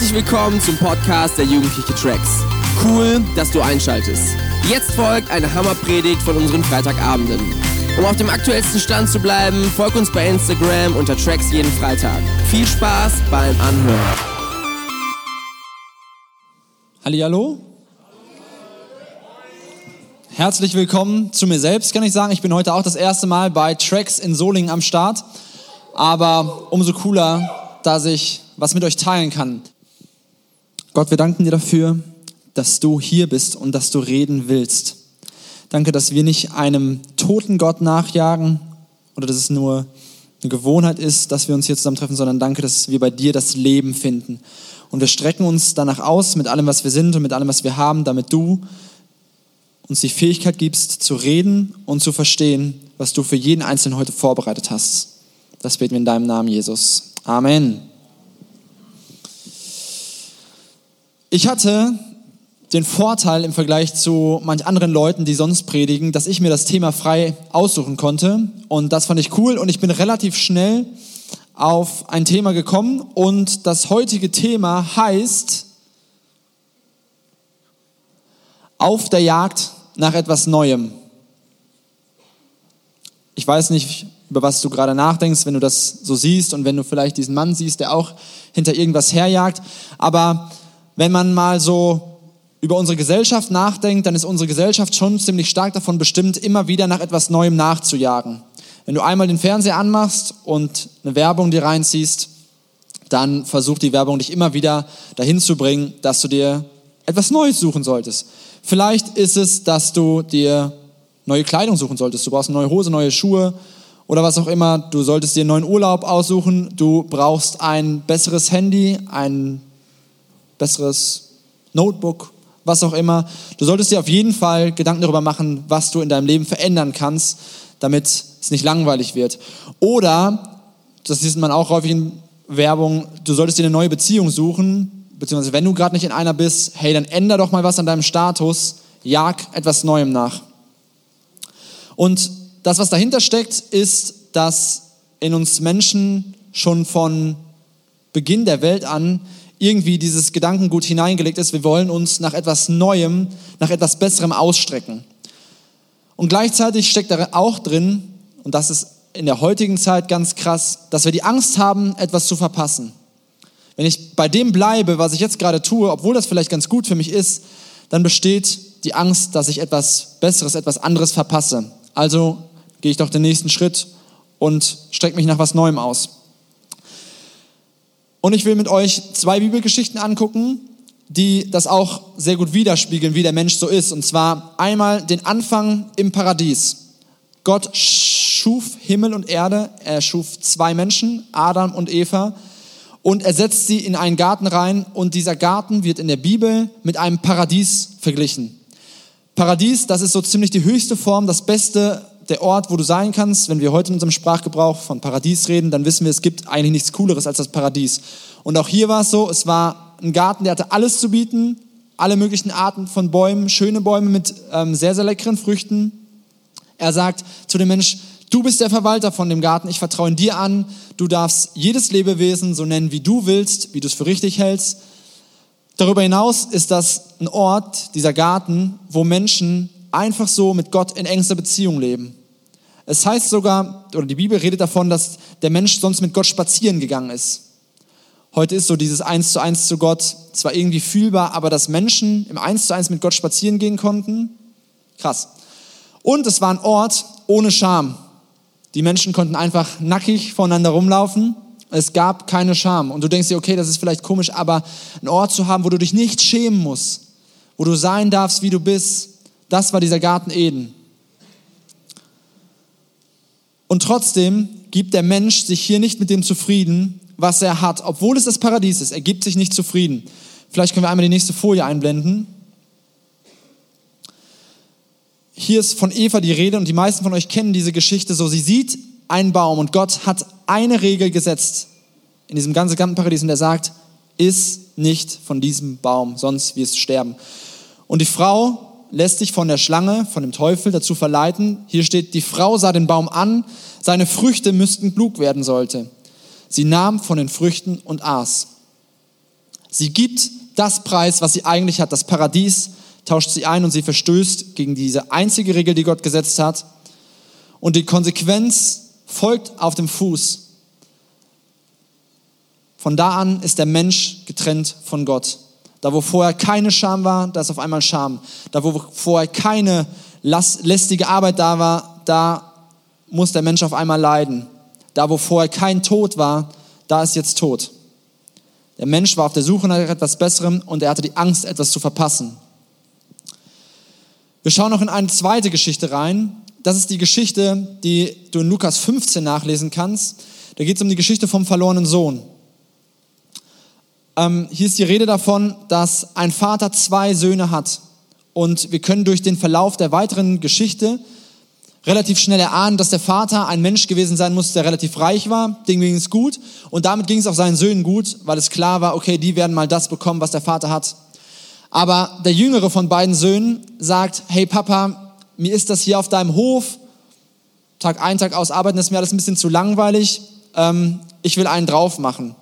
Herzlich willkommen zum Podcast der Jugendliche Tracks. Cool, dass du einschaltest. Jetzt folgt eine Hammerpredigt von unseren Freitagabenden. Um auf dem aktuellsten Stand zu bleiben, folg uns bei Instagram unter Tracks jeden Freitag. Viel Spaß beim Anhören. Hallihallo. Herzlich willkommen zu mir selbst, kann ich sagen. Ich bin heute auch das erste Mal bei Tracks in Solingen am Start. Aber umso cooler, dass ich was mit euch teilen kann. Gott, wir danken dir dafür, dass du hier bist und dass du reden willst. Danke, dass wir nicht einem toten Gott nachjagen oder dass es nur eine Gewohnheit ist, dass wir uns hier zusammentreffen, sondern danke, dass wir bei dir das Leben finden. Und wir strecken uns danach aus mit allem, was wir sind und mit allem, was wir haben, damit du uns die Fähigkeit gibst, zu reden und zu verstehen, was du für jeden Einzelnen heute vorbereitet hast. Das beten wir in deinem Namen, Jesus. Amen. Ich hatte den Vorteil im Vergleich zu manch anderen Leuten, die sonst predigen, dass ich mir das Thema frei aussuchen konnte. Und das fand ich cool und ich bin relativ schnell auf ein Thema gekommen. Und das heutige Thema heißt Auf der Jagd nach etwas Neuem. Ich weiß nicht, über was du gerade nachdenkst, wenn du das so siehst und wenn du vielleicht diesen Mann siehst, der auch hinter irgendwas herjagt. Aber wenn man mal so über unsere Gesellschaft nachdenkt, dann ist unsere Gesellschaft schon ziemlich stark davon bestimmt, immer wieder nach etwas Neuem nachzujagen. Wenn du einmal den Fernseher anmachst und eine Werbung dir reinziehst, dann versucht die Werbung dich immer wieder dahin zu bringen, dass du dir etwas Neues suchen solltest. Vielleicht ist es, dass du dir neue Kleidung suchen solltest. Du brauchst eine neue Hose, neue Schuhe oder was auch immer. Du solltest dir einen neuen Urlaub aussuchen. Du brauchst ein besseres Handy, ein besseres Notebook, was auch immer. Du solltest dir auf jeden Fall Gedanken darüber machen, was du in deinem Leben verändern kannst, damit es nicht langweilig wird. Oder, das sieht man auch häufig in Werbung, du solltest dir eine neue Beziehung suchen, beziehungsweise wenn du gerade nicht in einer bist, hey, dann änder doch mal was an deinem Status, jag etwas Neuem nach. Und das, was dahinter steckt, ist, dass in uns Menschen schon von Beginn der Welt an irgendwie dieses Gedankengut hineingelegt ist, wir wollen uns nach etwas Neuem, nach etwas Besserem ausstrecken. Und gleichzeitig steckt da auch drin, und das ist in der heutigen Zeit ganz krass, dass wir die Angst haben, etwas zu verpassen. Wenn ich bei dem bleibe, was ich jetzt gerade tue, obwohl das vielleicht ganz gut für mich ist, dann besteht die Angst, dass ich etwas Besseres, etwas anderes verpasse. Also gehe ich doch den nächsten Schritt und strecke mich nach was Neuem aus. Und ich will mit euch zwei Bibelgeschichten angucken, die das auch sehr gut widerspiegeln, wie der Mensch so ist. Und zwar einmal den Anfang im Paradies. Gott schuf Himmel und Erde, er schuf zwei Menschen, Adam und Eva, und er setzt sie in einen Garten rein und dieser Garten wird in der Bibel mit einem Paradies verglichen. Paradies, das ist so ziemlich die höchste Form, das beste der Ort, wo du sein kannst. Wenn wir heute in unserem Sprachgebrauch von Paradies reden, dann wissen wir, es gibt eigentlich nichts Cooleres als das Paradies. Und auch hier war es so, es war ein Garten, der hatte alles zu bieten, alle möglichen Arten von Bäumen, schöne Bäume mit ähm, sehr, sehr leckeren Früchten. Er sagt zu dem Mensch, du bist der Verwalter von dem Garten, ich vertraue dir an, du darfst jedes Lebewesen so nennen, wie du willst, wie du es für richtig hältst. Darüber hinaus ist das ein Ort, dieser Garten, wo Menschen einfach so mit Gott in engster Beziehung leben. Es heißt sogar, oder die Bibel redet davon, dass der Mensch sonst mit Gott spazieren gegangen ist. Heute ist so dieses Eins zu Eins zu Gott zwar irgendwie fühlbar, aber dass Menschen im Eins zu Eins mit Gott spazieren gehen konnten, krass. Und es war ein Ort ohne Scham. Die Menschen konnten einfach nackig voneinander rumlaufen. Es gab keine Scham. Und du denkst dir, okay, das ist vielleicht komisch, aber einen Ort zu haben, wo du dich nicht schämen musst, wo du sein darfst, wie du bist, das war dieser Garten Eden. Und trotzdem gibt der Mensch sich hier nicht mit dem zufrieden, was er hat, obwohl es das Paradies ist. Er gibt sich nicht zufrieden. Vielleicht können wir einmal die nächste Folie einblenden. Hier ist von Eva die Rede und die meisten von euch kennen diese Geschichte so. Sie sieht einen Baum und Gott hat eine Regel gesetzt in diesem ganzen Gartenparadies und er sagt, iss nicht von diesem Baum, sonst wirst du sterben. Und die Frau lässt sich von der Schlange, von dem Teufel dazu verleiten. Hier steht, die Frau sah den Baum an, seine Früchte müssten klug werden sollte. Sie nahm von den Früchten und aß. Sie gibt das Preis, was sie eigentlich hat, das Paradies, tauscht sie ein und sie verstößt gegen diese einzige Regel, die Gott gesetzt hat. Und die Konsequenz folgt auf dem Fuß. Von da an ist der Mensch getrennt von Gott. Da, wo vorher keine Scham war, da ist auf einmal Scham. Da, wo vorher keine lästige Arbeit da war, da muss der Mensch auf einmal leiden. Da, wo vorher kein Tod war, da ist jetzt Tod. Der Mensch war auf der Suche nach etwas Besserem und er hatte die Angst, etwas zu verpassen. Wir schauen noch in eine zweite Geschichte rein. Das ist die Geschichte, die du in Lukas 15 nachlesen kannst. Da geht es um die Geschichte vom verlorenen Sohn. Ähm, hier ist die Rede davon, dass ein Vater zwei Söhne hat. Und wir können durch den Verlauf der weiteren Geschichte relativ schnell erahnen, dass der Vater ein Mensch gewesen sein muss, der relativ reich war, dem ging es gut und damit ging es auch seinen Söhnen gut, weil es klar war, okay, die werden mal das bekommen, was der Vater hat. Aber der jüngere von beiden Söhnen sagt, hey Papa, mir ist das hier auf deinem Hof, Tag ein, Tag aus arbeiten, ist mir alles ein bisschen zu langweilig, ähm, ich will einen drauf machen.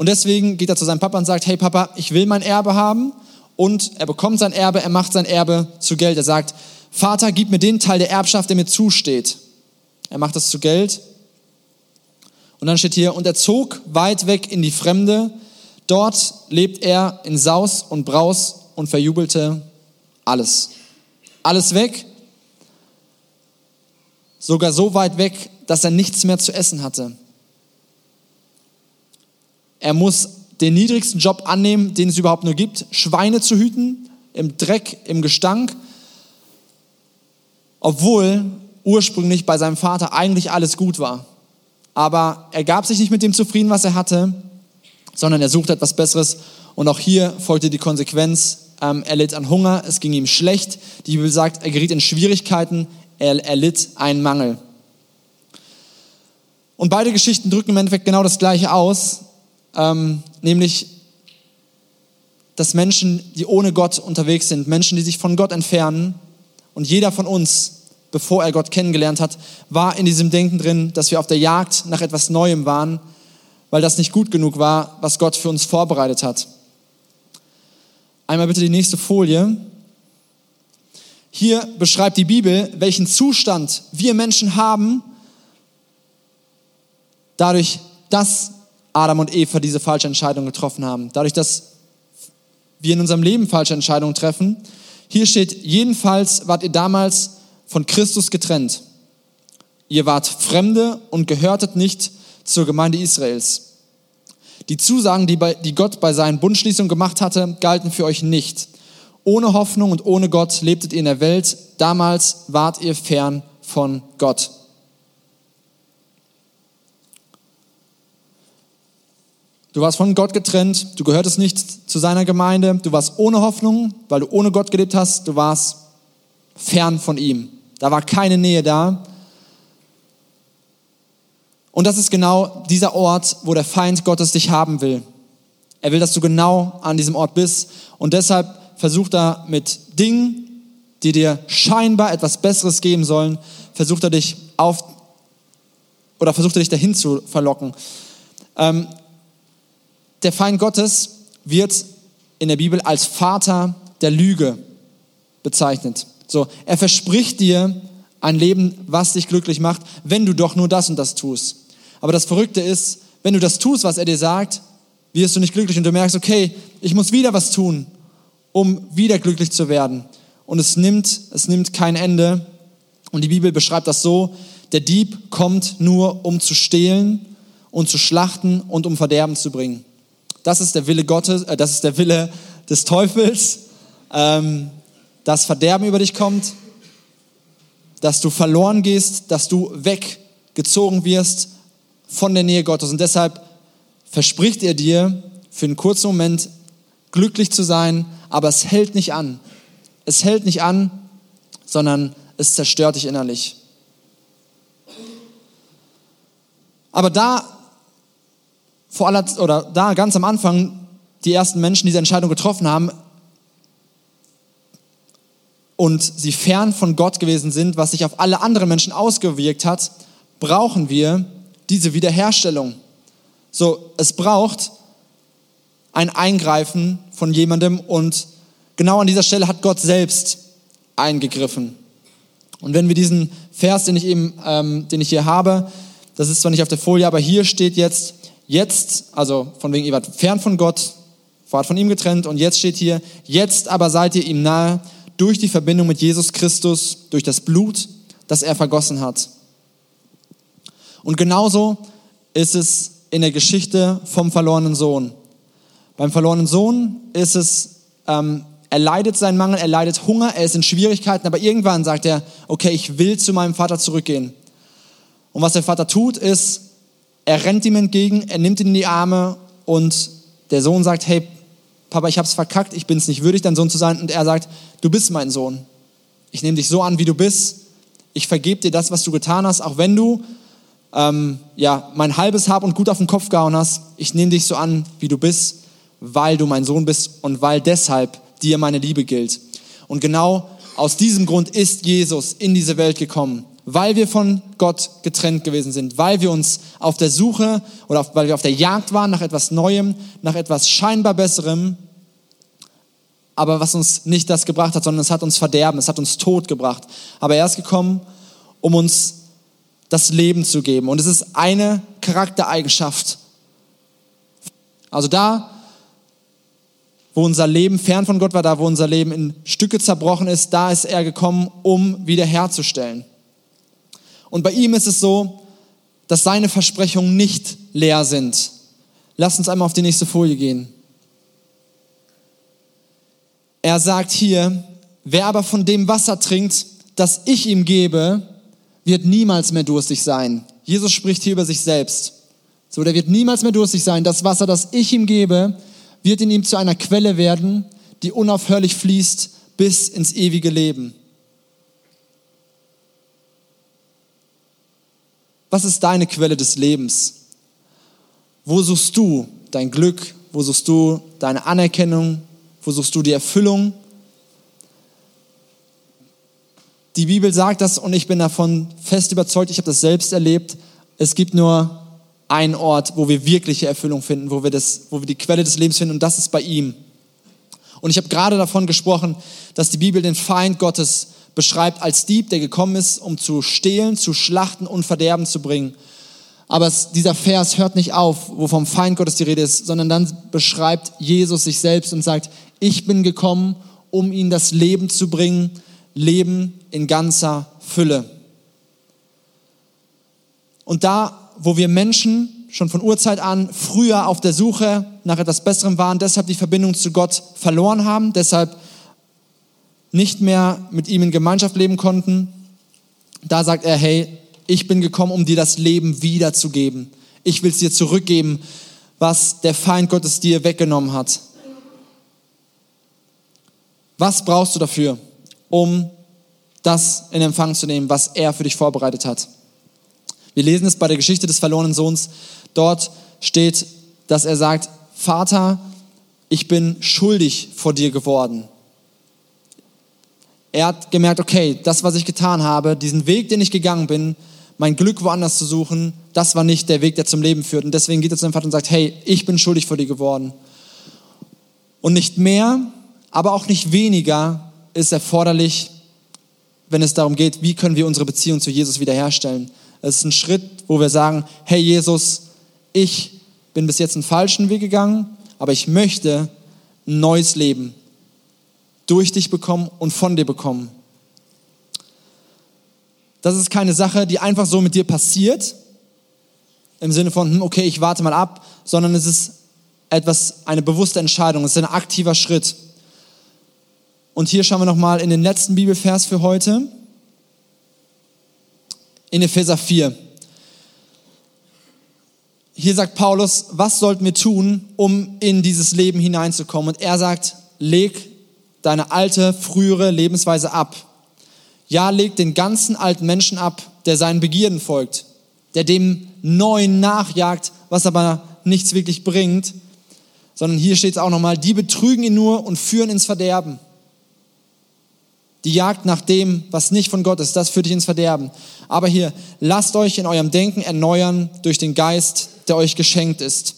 Und deswegen geht er zu seinem Papa und sagt, hey Papa, ich will mein Erbe haben und er bekommt sein Erbe, er macht sein Erbe zu Geld. Er sagt, Vater, gib mir den Teil der Erbschaft, der mir zusteht. Er macht das zu Geld. Und dann steht hier, und er zog weit weg in die Fremde. Dort lebt er in Saus und Braus und verjubelte alles. Alles weg. Sogar so weit weg, dass er nichts mehr zu essen hatte. Er muss den niedrigsten Job annehmen, den es überhaupt nur gibt, Schweine zu hüten, im Dreck, im Gestank obwohl ursprünglich bei seinem Vater eigentlich alles gut war. Aber er gab sich nicht mit dem zufrieden, was er hatte, sondern er suchte etwas Besseres. Und auch hier folgte die Konsequenz. Ähm, er litt an Hunger, es ging ihm schlecht. Die Bibel sagt, er geriet in Schwierigkeiten, er, er litt einen Mangel. Und beide Geschichten drücken im Endeffekt genau das Gleiche aus, ähm, nämlich, dass Menschen, die ohne Gott unterwegs sind, Menschen, die sich von Gott entfernen, und jeder von uns, bevor er Gott kennengelernt hat, war in diesem Denken drin, dass wir auf der Jagd nach etwas Neuem waren, weil das nicht gut genug war, was Gott für uns vorbereitet hat. Einmal bitte die nächste Folie. Hier beschreibt die Bibel, welchen Zustand wir Menschen haben, dadurch, dass Adam und Eva diese falsche Entscheidung getroffen haben. Dadurch, dass wir in unserem Leben falsche Entscheidungen treffen, hier steht, jedenfalls wart ihr damals von Christus getrennt. Ihr wart Fremde und gehörtet nicht zur Gemeinde Israels. Die Zusagen, die, die Gott bei seinen Bundschließungen gemacht hatte, galten für euch nicht. Ohne Hoffnung und ohne Gott lebtet ihr in der Welt. Damals wart ihr fern von Gott. Du warst von Gott getrennt, du gehörtest nicht zu seiner Gemeinde, du warst ohne Hoffnung, weil du ohne Gott gelebt hast, du warst fern von ihm. Da war keine Nähe da. Und das ist genau dieser Ort, wo der Feind Gottes dich haben will. Er will, dass du genau an diesem Ort bist. Und deshalb versucht er mit Dingen, die dir scheinbar etwas Besseres geben sollen, versucht er dich auf oder versucht er dich dahin zu verlocken. Ähm, der Feind Gottes wird in der Bibel als Vater der Lüge bezeichnet. So, er verspricht dir ein Leben, was dich glücklich macht, wenn du doch nur das und das tust. Aber das Verrückte ist, wenn du das tust, was er dir sagt, wirst du nicht glücklich und du merkst, okay, ich muss wieder was tun, um wieder glücklich zu werden. Und es nimmt, es nimmt kein Ende. Und die Bibel beschreibt das so, der Dieb kommt nur, um zu stehlen und zu schlachten und um Verderben zu bringen. Das ist der Wille Gottes, äh, das ist der Wille des Teufels, ähm, dass Verderben über dich kommt, dass du verloren gehst, dass du weggezogen wirst von der Nähe Gottes. Und deshalb verspricht er dir für einen kurzen Moment glücklich zu sein, aber es hält nicht an. Es hält nicht an, sondern es zerstört dich innerlich. Aber da vor aller, oder da ganz am Anfang die ersten Menschen diese Entscheidung getroffen haben und sie fern von Gott gewesen sind, was sich auf alle anderen Menschen ausgewirkt hat, brauchen wir diese Wiederherstellung. So, es braucht ein Eingreifen von jemandem und genau an dieser Stelle hat Gott selbst eingegriffen. Und wenn wir diesen Vers, den ich eben, ähm, den ich hier habe, das ist zwar nicht auf der Folie, aber hier steht jetzt, jetzt, also von wegen, ihr wart fern von Gott, wart von ihm getrennt und jetzt steht hier, jetzt aber seid ihr ihm nahe durch die Verbindung mit Jesus Christus, durch das Blut, das er vergossen hat. Und genauso ist es in der Geschichte vom verlorenen Sohn. Beim verlorenen Sohn ist es, ähm, er leidet seinen Mangel, er leidet Hunger, er ist in Schwierigkeiten, aber irgendwann sagt er, okay, ich will zu meinem Vater zurückgehen. Und was der Vater tut, ist, er rennt ihm entgegen, er nimmt ihn in die Arme und der Sohn sagt, hey, Papa, ich hab's verkackt, ich bin es nicht würdig, dein Sohn zu sein. Und er sagt, du bist mein Sohn. Ich nehme dich so an, wie du bist. Ich vergebe dir das, was du getan hast, auch wenn du ähm, ja, mein halbes Hab und Gut auf den Kopf gehauen hast. Ich nehme dich so an, wie du bist, weil du mein Sohn bist und weil deshalb dir meine Liebe gilt. Und genau aus diesem Grund ist Jesus in diese Welt gekommen, weil wir von Gott getrennt gewesen sind, weil wir uns auf der Suche oder auf, weil wir auf der Jagd waren nach etwas Neuem, nach etwas scheinbar Besserem, aber was uns nicht das gebracht hat, sondern es hat uns Verderben, es hat uns Tod gebracht. Aber er ist gekommen, um uns das Leben zu geben. Und es ist eine Charaktereigenschaft. Also da, wo unser Leben fern von Gott war, da, wo unser Leben in Stücke zerbrochen ist, da ist er gekommen, um wiederherzustellen. Und bei ihm ist es so, dass seine Versprechungen nicht leer sind. Lass uns einmal auf die nächste Folie gehen. Er sagt hier, wer aber von dem Wasser trinkt, das ich ihm gebe, wird niemals mehr durstig sein. Jesus spricht hier über sich selbst. So, der wird niemals mehr durstig sein. Das Wasser, das ich ihm gebe, wird in ihm zu einer Quelle werden, die unaufhörlich fließt bis ins ewige Leben. Was ist deine Quelle des Lebens? Wo suchst du dein Glück? Wo suchst du deine Anerkennung? Wo suchst du die Erfüllung? Die Bibel sagt das und ich bin davon fest überzeugt, ich habe das selbst erlebt. Es gibt nur einen Ort, wo wir wirkliche Erfüllung finden, wo wir, das, wo wir die Quelle des Lebens finden und das ist bei ihm. Und ich habe gerade davon gesprochen, dass die Bibel den Feind Gottes beschreibt als Dieb, der gekommen ist, um zu stehlen, zu schlachten und Verderben zu bringen. Aber es, dieser Vers hört nicht auf, wo vom Feind Gottes die Rede ist, sondern dann beschreibt Jesus sich selbst und sagt, ich bin gekommen, um ihnen das Leben zu bringen, Leben in ganzer Fülle. Und da, wo wir Menschen schon von Urzeit an früher auf der Suche nach etwas Besserem waren, deshalb die Verbindung zu Gott verloren haben, deshalb nicht mehr mit ihm in Gemeinschaft leben konnten, da sagt er, hey, ich bin gekommen, um dir das Leben wiederzugeben. Ich will es dir zurückgeben, was der Feind Gottes dir weggenommen hat. Was brauchst du dafür, um das in Empfang zu nehmen, was er für dich vorbereitet hat? Wir lesen es bei der Geschichte des verlorenen Sohns. Dort steht, dass er sagt, Vater, ich bin schuldig vor dir geworden. Er hat gemerkt, okay, das, was ich getan habe, diesen Weg, den ich gegangen bin, mein Glück woanders zu suchen, das war nicht der Weg, der zum Leben führt. Und deswegen geht er zu seinem Vater und sagt, hey, ich bin schuldig vor dir geworden. Und nicht mehr, aber auch nicht weniger ist erforderlich, wenn es darum geht, wie können wir unsere Beziehung zu Jesus wiederherstellen. Es ist ein Schritt, wo wir sagen, hey Jesus, ich bin bis jetzt einen falschen Weg gegangen, aber ich möchte ein neues Leben durch dich bekommen und von dir bekommen. Das ist keine Sache, die einfach so mit dir passiert, im Sinne von, hm, okay, ich warte mal ab, sondern es ist etwas, eine bewusste Entscheidung, es ist ein aktiver Schritt. Und hier schauen wir nochmal in den letzten Bibelvers für heute, in Epheser 4. Hier sagt Paulus, was sollten wir tun, um in dieses Leben hineinzukommen? Und er sagt, leg deine alte, frühere Lebensweise ab. Ja, leg den ganzen alten Menschen ab, der seinen Begierden folgt, der dem Neuen nachjagt, was aber nichts wirklich bringt, sondern hier steht es auch nochmal, die betrügen ihn nur und führen ins Verderben. Die Jagd nach dem, was nicht von Gott ist, das führt dich ins Verderben. Aber hier, lasst euch in eurem Denken erneuern durch den Geist, der euch geschenkt ist.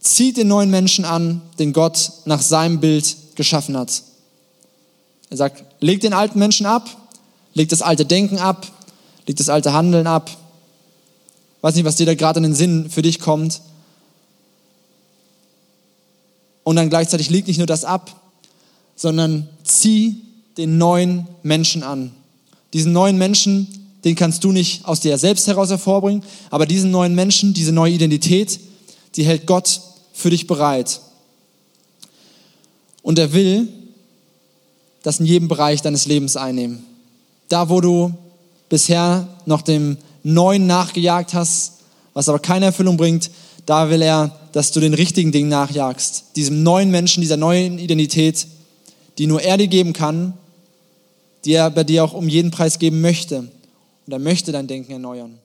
zieht den neuen Menschen an, den Gott nach seinem Bild geschaffen hat. Er sagt, leg den alten Menschen ab, leg das alte Denken ab, leg das alte Handeln ab. Weiß nicht, was dir da gerade in den Sinn für dich kommt. Und dann gleichzeitig leg nicht nur das ab, sondern zieh den neuen Menschen an. Diesen neuen Menschen, den kannst du nicht aus dir selbst heraus hervorbringen, aber diesen neuen Menschen, diese neue Identität, die hält Gott für dich bereit. Und er will das in jedem Bereich deines Lebens einnehmen. Da, wo du bisher noch dem Neuen nachgejagt hast, was aber keine Erfüllung bringt, da will er, dass du den richtigen Dingen nachjagst. Diesem neuen Menschen, dieser neuen Identität, die nur er dir geben kann, die er bei dir auch um jeden Preis geben möchte. Und er möchte dein Denken erneuern.